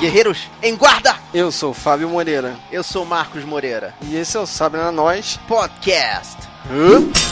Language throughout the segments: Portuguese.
Guerreiros, em guarda! Eu sou Fábio Moreira. Eu sou Marcos Moreira. E esse é o Sabe na Nós Podcast. Hã?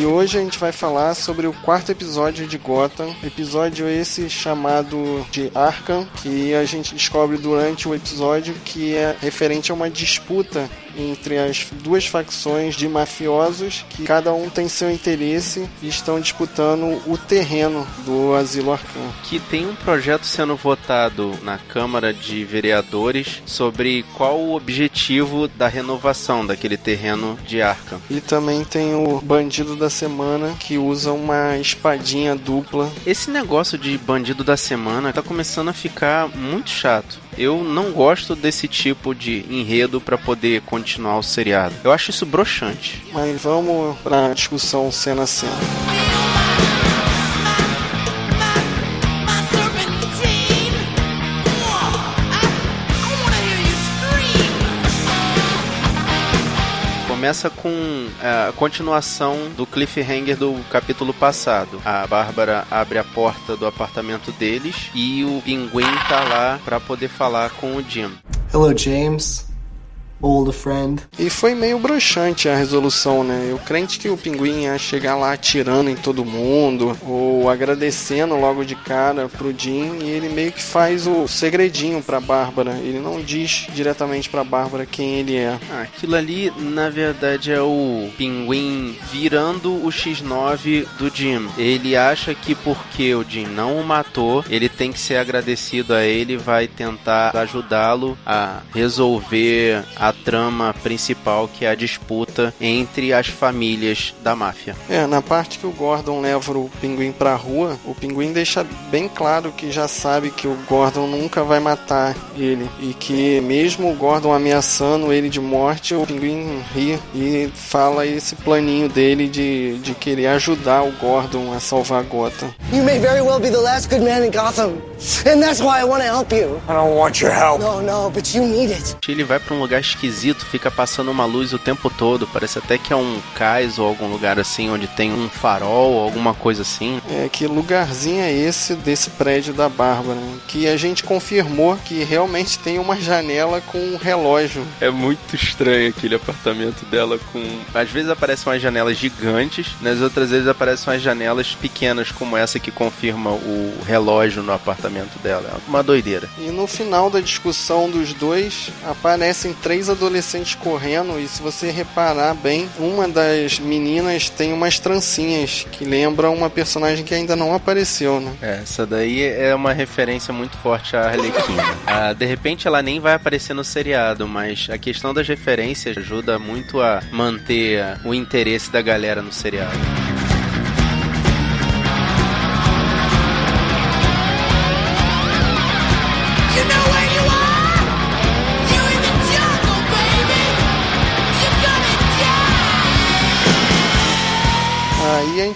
E hoje a gente vai falar sobre o quarto episódio de Gotham, episódio esse chamado de Arkham, que a gente descobre durante o episódio que é referente a uma disputa entre as duas facções de mafiosos que cada um tem seu interesse e estão disputando o terreno do Asilo Arkham. Que tem um projeto sendo votado na Câmara de Vereadores sobre qual o objetivo da renovação daquele terreno de Arkham. E também tem o bandido da semana que usa uma espadinha dupla. Esse negócio de bandido da semana tá começando a ficar muito chato. Eu não gosto desse tipo de enredo para poder continuar o seriado. Eu acho isso broxante. Mas vamos pra discussão cena a cena. Começa com é, a continuação do cliffhanger do capítulo passado. A Bárbara abre a porta do apartamento deles e o pinguim tá lá para poder falar com o Jim. Hello, James. Old friend. E foi meio broxante a resolução, né? Eu crente que o pinguim ia chegar lá atirando em todo mundo, ou agradecendo logo de cara pro Jim, e ele meio que faz o segredinho pra Bárbara. Ele não diz diretamente pra Bárbara quem ele é. Ah, aquilo ali, na verdade, é o pinguim virando o X9 do Jim. Ele acha que porque o Jim não o matou, ele tem que ser agradecido a ele e vai tentar ajudá-lo a resolver a a trama principal, que é a disputa entre as famílias da máfia. É, na parte que o Gordon leva o pinguim pra rua, o pinguim deixa bem claro que já sabe que o Gordon nunca vai matar ele. E que mesmo o Gordon ameaçando ele de morte, o pinguim ri e fala esse planinho dele de, de querer ajudar o Gordon a salvar Gotham. You may very well be the last good man in Gotham. And that's why I want to help you. I don't want your help. No, no, but you need it. Ele vai para um lugar esquisito, fica passando uma luz o tempo todo. Parece até que é um cais ou algum lugar assim onde tem um farol ou alguma coisa assim. É, que lugarzinho é esse desse prédio da Bárbara? Que a gente confirmou que realmente tem uma janela com um relógio. É muito estranho aquele apartamento dela com. Às vezes aparecem umas janelas gigantes, nas outras vezes aparecem umas janelas pequenas, como essa que confirma o relógio no apartamento dela. É uma doideira. E no final da discussão dos dois, aparecem três adolescentes correndo e se você reparar bem, uma das meninas tem umas trancinhas que lembram uma personagem que ainda não apareceu, né? É, essa daí é uma referência muito forte à Arlequina. ah, de repente ela nem vai aparecer no seriado, mas a questão das referências ajuda muito a manter o interesse da galera no seriado.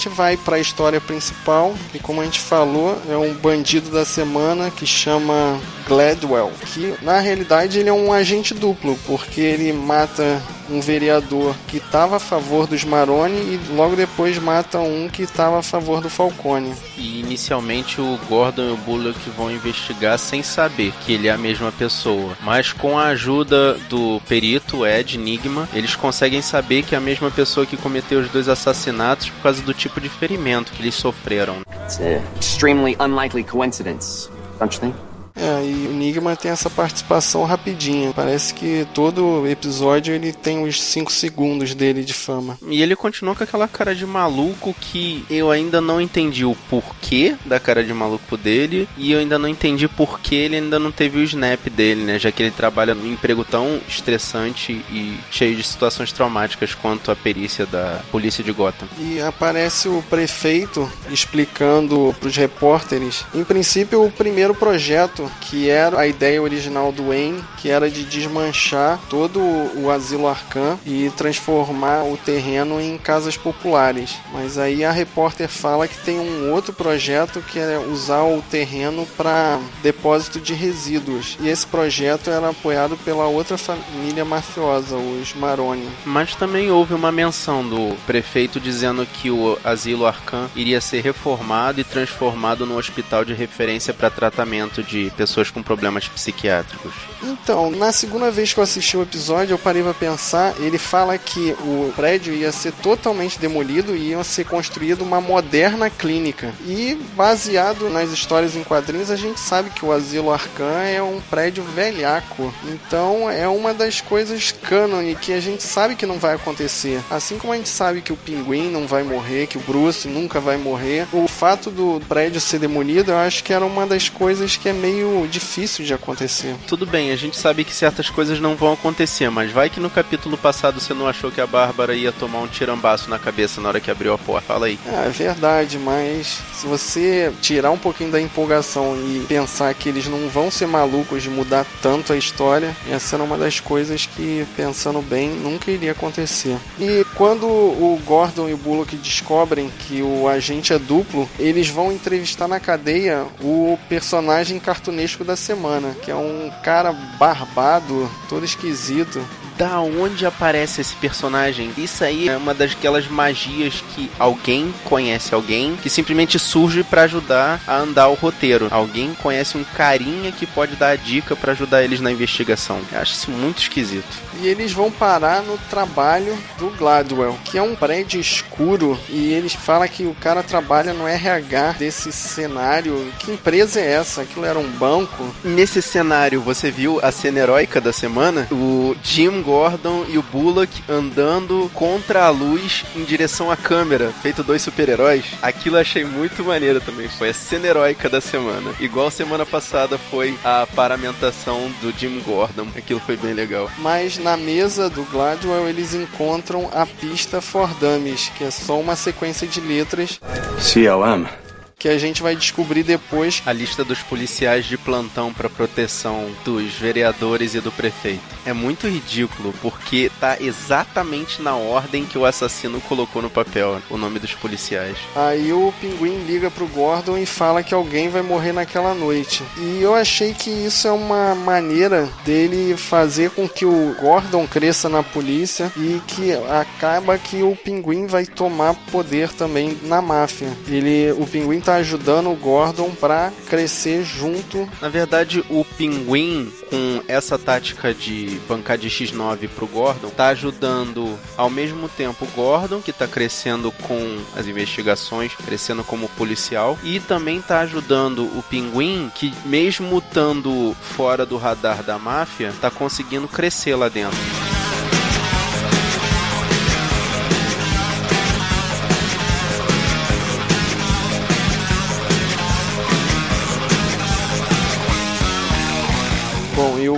Gente vai para a história principal, e como a gente falou, é um bandido da semana que chama Gladwell, que na realidade ele é um agente duplo, porque ele mata um vereador que estava a favor dos Maroni e logo depois mata um que estava a favor do Falcone. E inicialmente o Gordon e o Bullock vão investigar sem saber que ele é a mesma pessoa. Mas com a ajuda do perito Ed Enigma, eles conseguem saber que é a mesma pessoa que cometeu os dois assassinatos por causa do tipo de ferimento que eles sofreram. It's an extremely unlikely coincidence, don't you think? É, e o Enigma tem essa participação rapidinha. Parece que todo episódio ele tem os 5 segundos dele de fama. E ele continua com aquela cara de maluco que eu ainda não entendi o porquê da cara de maluco dele e eu ainda não entendi porquê ele ainda não teve o snap dele, né? Já que ele trabalha num emprego tão estressante e cheio de situações traumáticas quanto a perícia da polícia de Gotham. E aparece o prefeito explicando para os repórteres. Em princípio, o primeiro projeto que era a ideia original do Wayne, que era de desmanchar todo o asilo Arkham e transformar o terreno em casas populares. Mas aí a repórter fala que tem um outro projeto que é usar o terreno para depósito de resíduos. E esse projeto era apoiado pela outra família mafiosa, os Maroni. Mas também houve uma menção do prefeito dizendo que o asilo Arkham iria ser reformado e transformado num hospital de referência para tratamento de pessoas com problemas psiquiátricos. Então, na segunda vez que eu assisti o episódio, eu parei pra pensar, ele fala que o prédio ia ser totalmente demolido e ia ser construído uma moderna clínica. E baseado nas histórias em quadrinhos, a gente sabe que o Asilo Arcan é um prédio velhaco. Então, é uma das coisas cânone que a gente sabe que não vai acontecer. Assim como a gente sabe que o Pinguim não vai morrer, que o Bruce nunca vai morrer, o fato do prédio ser demolido, eu acho que era uma das coisas que é meio difícil de acontecer. Tudo bem, a gente sabe que certas coisas não vão acontecer, mas vai que no capítulo passado você não achou que a Bárbara ia tomar um tirambaço na cabeça na hora que abriu a porta. Fala aí. É, é verdade, mas se você tirar um pouquinho da empolgação e pensar que eles não vão ser malucos de mudar tanto a história, essa era uma das coisas que, pensando bem, nunca iria acontecer. E quando o Gordon e o Bullock descobrem que o agente é duplo, eles vão entrevistar na cadeia o personagem cartunesco da semana, que é um cara barbado, todo esquisito. Da onde aparece esse personagem? Isso aí é uma daquelas magias que alguém conhece alguém que simplesmente surge pra ajudar a andar o roteiro. Alguém conhece um carinha que pode dar a dica pra ajudar eles na investigação. Eu acho isso muito esquisito. E eles vão parar no trabalho do Gladwell, que é um prédio escuro. E eles falam que o cara trabalha no RH desse cenário. Que empresa é essa? Aquilo era um banco? Nesse cenário, você viu a cena heróica da semana? O Jim Gordon e o Bullock andando contra a luz em direção à câmera, feito dois super-heróis. Aquilo eu achei muito maneiro também. Foi a cena heróica da semana. Igual semana passada foi a paramentação do Jim Gordon. Aquilo foi bem legal. Mas na mesa do Gladwell eles encontram a pista For Dummies, que é só uma sequência de letras CLM. Que a gente vai descobrir depois. A lista dos policiais de plantão para proteção dos vereadores e do prefeito. É muito ridículo porque tá exatamente na ordem que o assassino colocou no papel o nome dos policiais. Aí o pinguim liga pro Gordon e fala que alguém vai morrer naquela noite. E eu achei que isso é uma maneira dele fazer com que o Gordon cresça na polícia e que acaba que o pinguim vai tomar poder também na máfia. Ele, o pinguim tá ajudando o Gordon pra crescer junto. Na verdade, o pinguim, com essa tática de bancar de X9 pro Gordon, tá ajudando ao mesmo tempo o Gordon, que tá crescendo com as investigações, crescendo como policial, e também tá ajudando o pinguim, que mesmo estando fora do radar da máfia, tá conseguindo crescer lá dentro.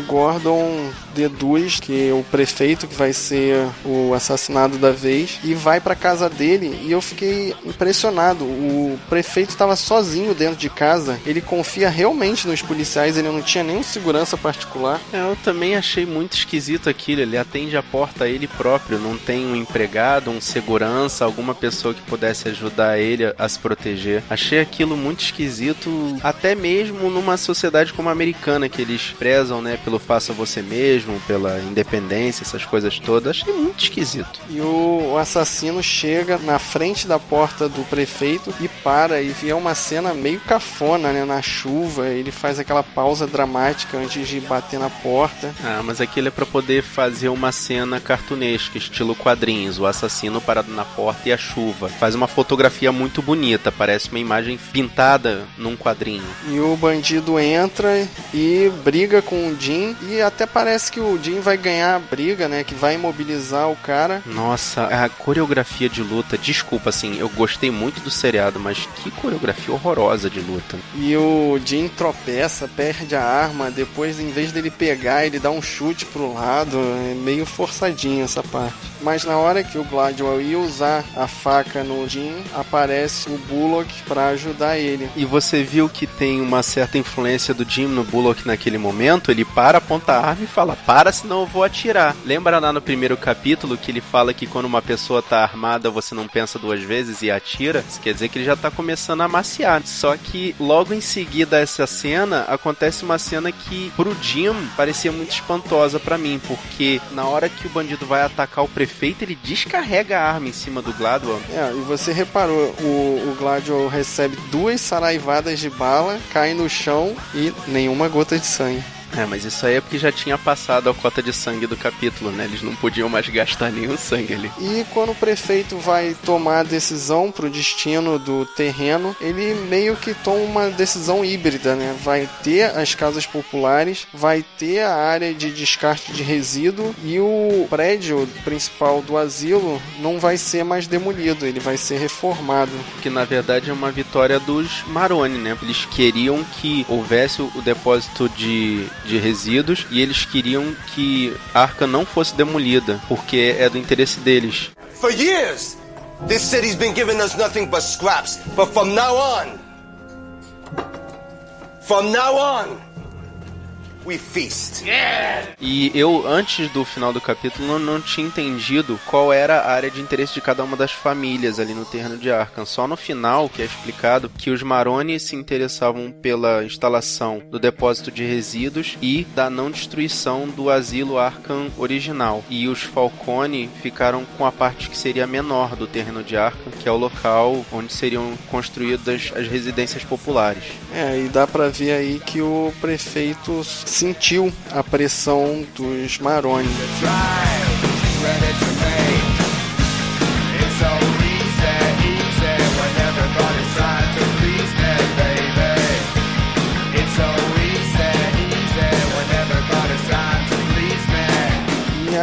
Gordon deduz que o prefeito que vai ser o assassinado da vez e vai pra casa dele e eu fiquei impressionado. O prefeito estava sozinho dentro de casa. Ele confia realmente nos policiais, ele não tinha nenhum segurança particular. É, eu também achei muito esquisito aquilo. Ele atende a porta ele próprio, não tem um empregado, um segurança, alguma pessoa que pudesse ajudar ele a, a se proteger. Achei aquilo muito esquisito, até mesmo numa sociedade como a americana, que eles prezam, né, pelo faça você mesmo, pela independência, essas coisas todas. Achei muito esquisito. E o, assassino chega na frente da porta do prefeito e para e vê uma cena meio cafona, né, na chuva. Ele faz aquela pausa dramática antes de bater na porta. Ah, mas aquilo é pra poder fazer uma cena cartunesca, estilo quadrinhos, o assassino parado na porta e a chuva. Faz uma fotografia muito bonita, parece uma imagem pintada num quadrinho. E o bandido entra e briga com com o Jim e até parece que o Jim vai ganhar a briga, né? Que vai imobilizar o cara. Nossa, a coreografia de luta, desculpa, assim, eu gostei muito do seriado, mas que coreografia horrorosa de luta. E o Jim tropeça, perde a arma, depois em vez dele pegar, ele dá um chute pro lado, é meio forçadinho essa parte. Mas na hora que o Gladwell ia usar a faca no Jim, aparece o Bullock pra ajudar ele. E você viu que tem uma certa influência do Jim no Bullock naquele momento? Ele para, aponta a arma e fala: Para, senão eu vou atirar. Lembra lá no primeiro capítulo que ele fala que quando uma pessoa tá armada você não pensa duas vezes e atira? Isso quer dizer que ele já tá começando a amaciar. Só que logo em seguida essa cena, acontece uma cena que pro Jim parecia muito espantosa pra mim, porque na hora que o bandido vai atacar o prefeito, ele descarrega a arma em cima do Gladwell. É, e você reparou, o, o Gladwell recebe duas saraivadas de bala, cai no chão e nenhuma gota de sangue. É, mas isso aí é porque já tinha passado a cota de sangue do capítulo, né? Eles não podiam mais gastar nenhum sangue ali. E quando o prefeito vai tomar a decisão pro destino do terreno, ele meio que toma uma decisão híbrida, né? Vai ter as casas populares, vai ter a área de descarte de resíduo e o prédio principal do asilo não vai ser mais demolido, ele vai ser reformado. Que na verdade é uma vitória dos Maroni, né? Eles queriam que houvesse o depósito de, de resíduos e eles queriam que a arca não fosse demolida, porque é do interesse deles. For years, this city's been giving us nothing but scraps. But from now on, from now on, we feast. E eu, antes do final do capítulo, não, não tinha entendido qual era a área de interesse de cada uma das famílias ali no terreno de Arkham. Só no final que é explicado que os Maroni se interessavam pela instalação do depósito de resíduos e da não destruição do asilo Arkham original. E os Falcone ficaram com a parte que seria menor do terreno de Arkham, que é o local onde seriam construídas as residências populares. É, e dá pra ver aí que o prefeito sentiu a pressão dos Maroni.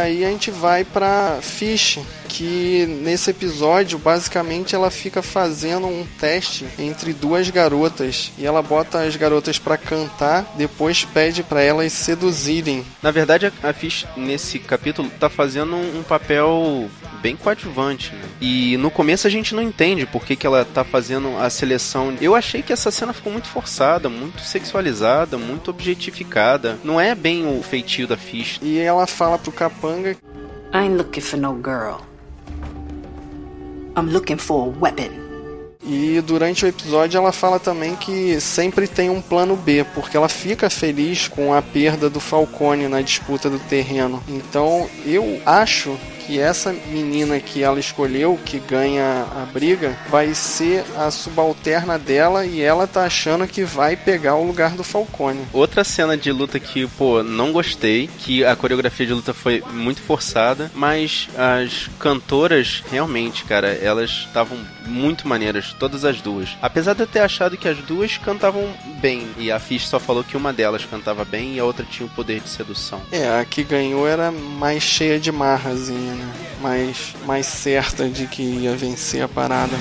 Aí a gente vai pra Fish, que nesse episódio basicamente ela fica fazendo um teste entre duas garotas e ela bota as garotas pra cantar, depois pede pra elas seduzirem. Na verdade, a Fish, nesse capítulo, tá fazendo um papel bem coadjuvante. Né? E no começo a gente não entende por que, que ela tá fazendo a seleção. Eu achei que essa cena ficou muito forçada, muito sexualizada, muito objetificada. Não é bem o feitio da Fish. E ela fala pro Capanga I ain't looking for no girl. I'm looking for a weapon. E durante o episódio ela fala também que sempre tem um plano B, porque ela fica feliz com a perda do Falcone na disputa do terreno. Então eu acho que essa menina que ela escolheu, que ganha a briga, vai ser a subalterna dela e ela tá achando que vai pegar o lugar do Falcone. Outra cena de luta que, pô, não gostei, que a coreografia de luta foi muito forçada, mas as cantoras, realmente, cara, elas estavam muito maneiras, todas as duas. Apesar de eu ter achado que as duas cantavam bem, e a Fish só falou que uma delas cantava bem e a outra tinha o poder de sedução. É, a que ganhou era mais cheia de marrazinha? Mais, mais certa de que ia vencer a parada.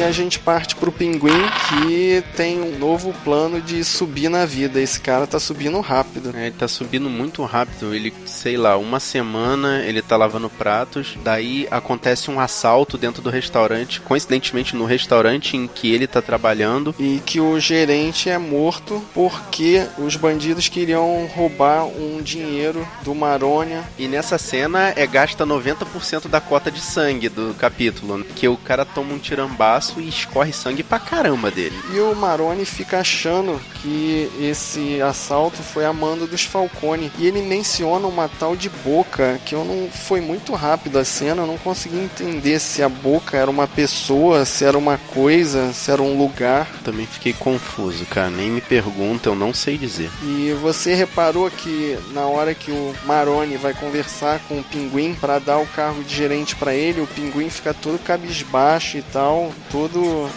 E a gente parte pro Pinguim, que tem um novo plano de subir na vida. Esse cara tá subindo rápido. É, ele tá subindo muito rápido. Ele, sei lá, uma semana ele tá lavando pratos. Daí acontece um assalto dentro do restaurante. Coincidentemente, no restaurante em que ele tá trabalhando. E que o gerente é morto porque os bandidos queriam roubar um dinheiro do Marônia. E nessa cena é gasta 90% da cota de sangue do capítulo. Que o cara toma um tirambaço braço e escorre sangue pra caramba dele. E o Maroni fica achando que esse assalto foi a mando dos Falcone. E ele menciona uma tal de boca, que eu não. Foi muito rápido a cena, eu não consegui entender se a boca era uma pessoa, se era uma coisa, se era um lugar. Também fiquei confuso, cara. Nem me pergunta, eu não sei dizer. E você reparou que na hora que o Maroni vai conversar com o Pinguim para dar o cargo de gerente para ele, o Pinguim fica todo cabisbaixo e tal, todo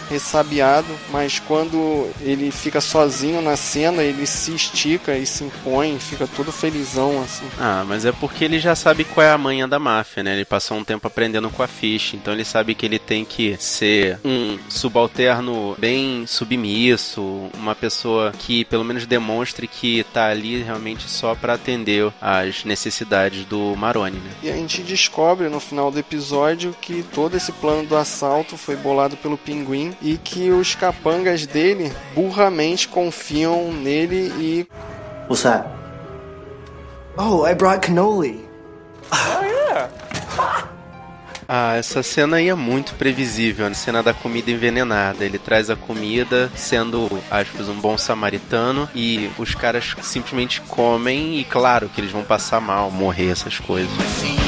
ressabiado, mas quando ele fica sozinho na cena, ele se estica e se impõe, fica todo felizão assim. Ah, mas é porque ele já sabe qual é a manha da máfia, né? Ele passou um tempo aprendendo com a Fish, então ele sabe que ele tem que ser um subalterno bem submisso, uma pessoa que pelo menos demonstre que tá ali realmente só para atender às necessidades do Maroni, né? E a gente descobre no final do episódio que todo esse plano do assalto foi bolado pelo Pinguim e que os capangas dele burramente confiam nele e What's that? Oh, I brought cannoli. Ah, essa cena aí é muito previsível, a cena da comida envenenada. Ele traz a comida sendo, aspas, um bom samaritano e os caras simplesmente comem e claro que eles vão passar mal, morrer, essas coisas. Been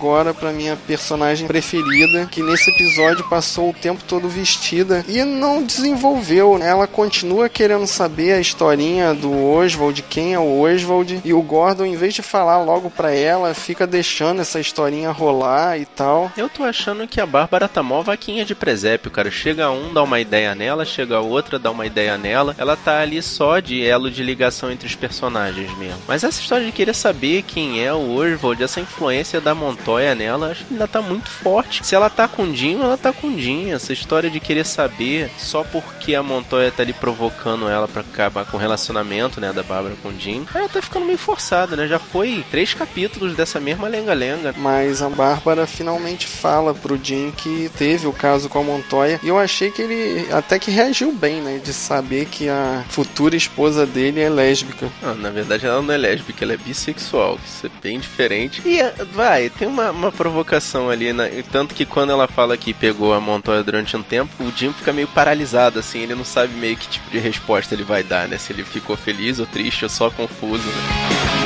agora pra minha personagem preferida, que nesse episódio passou o tempo todo vestida e não desenvolveu. Ela continua querendo saber a historinha do Oswald, quem é o Oswald, e o Gordon, em vez de falar logo pra ela, fica deixando essa historinha rolar e tal. Eu tô achando que a Bárbara tá mó vaquinha de presépio, cara. Chega um, dá uma ideia nela, chega outra, dá uma ideia nela. Ela tá ali só de elo de ligação entre os personagens mesmo. Mas essa história de querer saber quem é o Oswald, essa influência da Montoya nela, acho que ainda tá muito forte. Se ela tá com o Dinho, ela tá com o Dinho. Essa história de querer saber só porque a Montoya tá ali provocando ela pra acabar com o relacionamento, né, da Bárbara com o Jim, ela tá ficando meio forçada, né? Já foi três capítulos dessa mesma lenga-lenga. Mas a Bárbara finalmente fala pro Jim que teve o caso com a Montoya. E eu achei que ele até que reagiu bem, né? De saber que a futura esposa dele é lésbica. Ah, na verdade ela não é lésbica, ela é bissexual, isso é bem diferente. E eh, vai, tem uma, uma provocação ali, né? Tanto que quando ela fala que pegou a Montoya durante um tempo, o Jim fica meio paralisado, assim, ele não sabe meio que tipo de resposta ele vai dar, né? Se ele ficou feliz ou triste ou só confuso, né?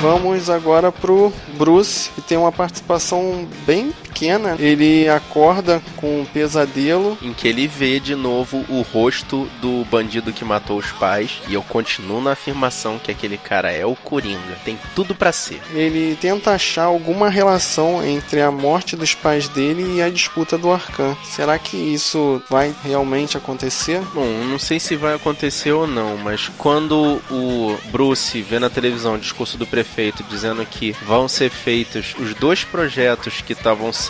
Vamos agora pro Bruce, que tem uma participação bem pequena. Ele acorda com um pesadelo. Em que ele vê de novo o rosto do bandido que matou os pais. E eu continuo na afirmação que aquele cara é o Coringa. Tem tudo pra ser. Ele tenta achar alguma relação entre a morte dos pais dele e a disputa do Arcan. Será que isso vai realmente acontecer? Bom, não sei se vai acontecer ou não, mas quando o Bruce vê na televisão o discurso do prefeito dizendo que vão ser feitos os dois projetos que estavam sendo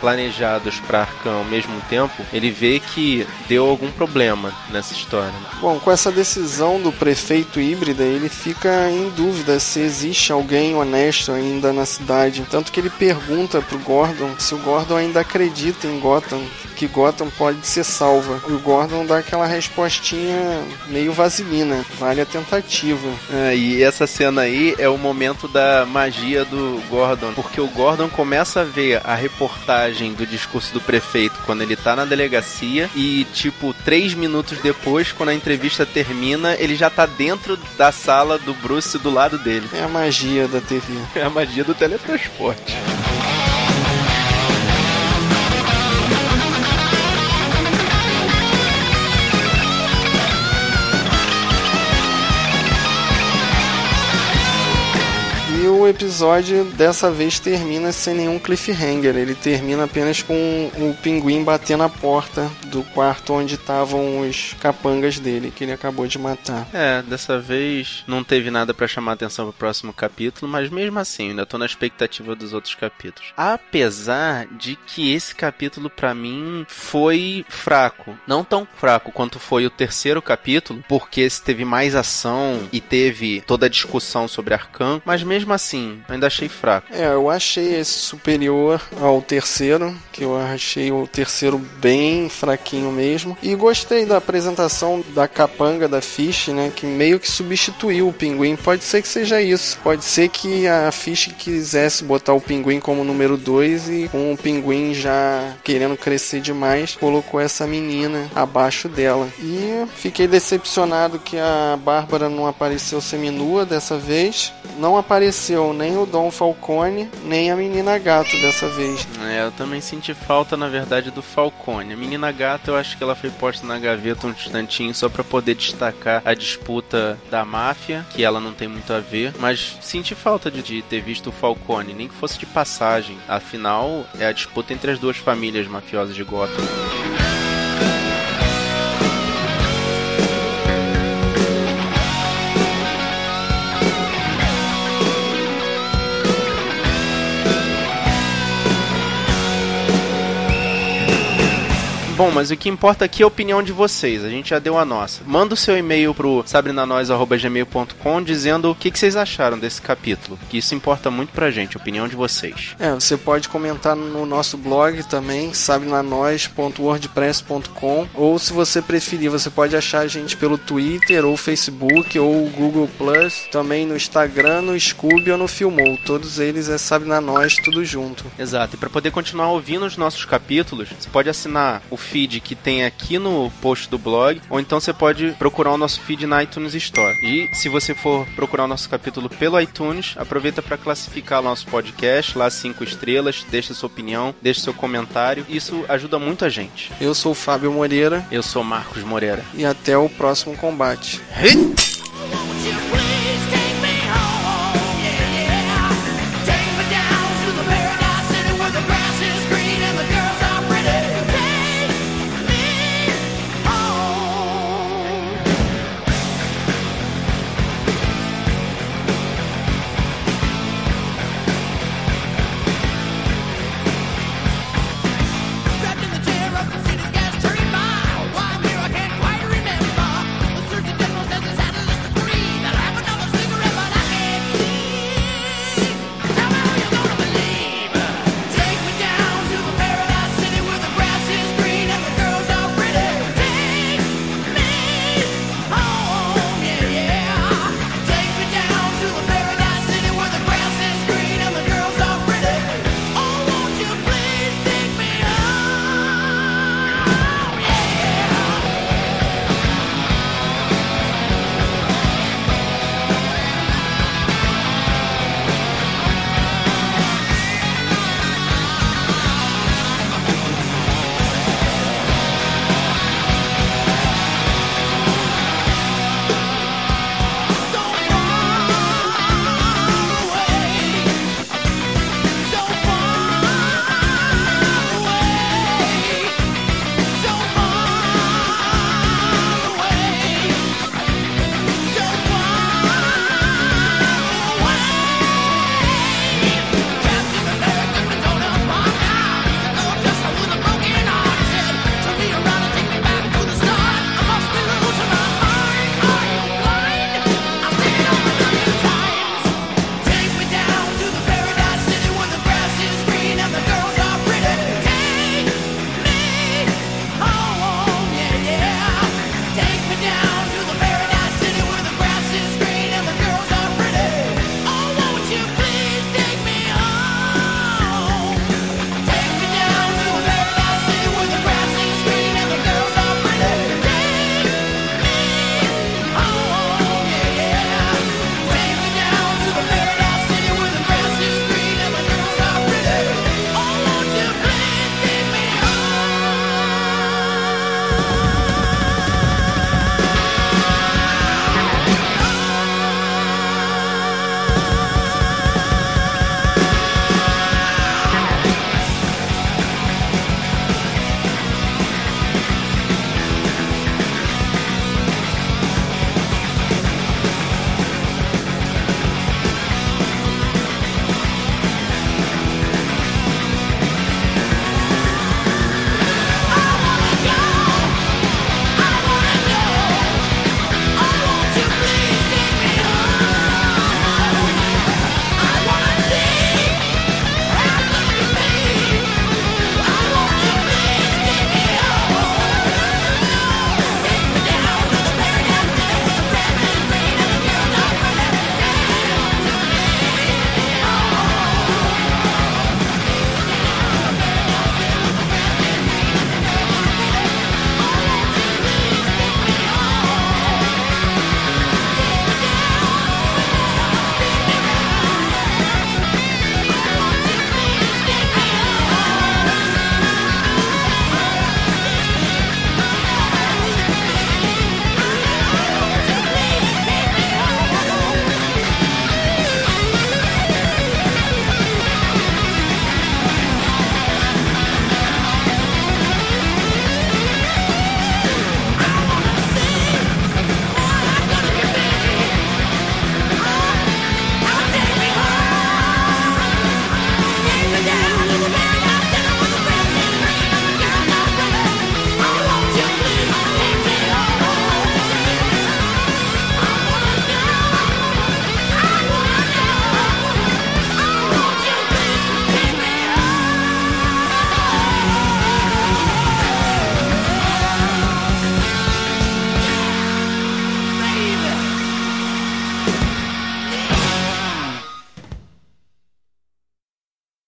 planejados para Arcan ao mesmo tempo, ele vê que deu algum problema nessa história. Bom, com essa decisão do prefeito híbrida, ele fica em dúvida se existe alguém honesto ainda na cidade. Tanto que ele pergunta pro Gordon se o Gordon ainda acredita em Gotham, que Gotham pode ser salva. E o Gordon dá aquela respostinha meio vaselina, vale a tentativa. É, e essa cena aí é o momento da magia do Gordon, porque o Gordon começa a ver a reportagem do discurso do prefeito quando ele tá na delegacia e, tipo, três minutos depois, quando a entrevista termina, ele já tá dentro da sala do Bruce do lado dele. É a magia da TV. É a magia do teletransporte. Episódio dessa vez termina sem nenhum cliffhanger. Ele termina apenas com o pinguim batendo a porta do quarto onde estavam os capangas dele, que ele acabou de matar. É, dessa vez não teve nada pra chamar atenção pro próximo capítulo, mas mesmo assim, ainda tô na expectativa dos outros capítulos. Apesar de que esse capítulo pra mim foi fraco, não tão fraco quanto foi o terceiro capítulo, porque esse teve mais ação e teve toda a discussão sobre Arcan, mas mesmo assim, ainda achei fraco. É, eu achei esse superior ao terceiro, que eu achei o terceiro bem fraquinho mesmo. E gostei da apresentação da capanga da Fish, né? Que meio que substituiu o pinguim. Pode ser que seja isso. Pode ser que a Fish quisesse botar o pinguim como número 2 e com o pinguim já querendo crescer demais, colocou essa menina abaixo dela. E fiquei decepcionado que a Bárbara não apareceu seminua dessa vez. Não apareceu nem o Dom Falcone, nem a menina gato dessa vez. É, eu também senti falta, na verdade, do Falcone. A menina gata, eu acho que ela foi posta na gaveta um instantinho só pra poder destacar a disputa da máfia, que ela não tem muito a ver. Mas senti falta de, de ter visto o Falcone, nem que fosse de passagem. Afinal, é a disputa entre as duas famílias mafiosas de Gotham. Bom, mas o que importa aqui é a opinião de vocês. A gente já deu a nossa. Manda o seu e-mail pro sabrinanois.gmail.com dizendo o que, que vocês acharam desse capítulo. Que isso importa muito pra gente, a opinião de vocês. É, você pode comentar no nosso blog também, sabrenanois.wordpress.com ou se você preferir, você pode achar a gente pelo Twitter ou Facebook ou Google Plus, também no Instagram, no Scooby ou no Filmou. Todos eles é Sabe na Nós, tudo junto. Exato. E para poder continuar ouvindo os nossos capítulos, você pode assinar o feed que tem aqui no post do blog, ou então você pode procurar o nosso feed na iTunes Store. E se você for procurar o nosso capítulo pelo iTunes, aproveita para classificar nosso podcast lá cinco estrelas, deixa sua opinião, deixa seu comentário. Isso ajuda muito a gente. Eu sou o Fábio Moreira Eu sou Marcos Moreira. e até o próximo combate.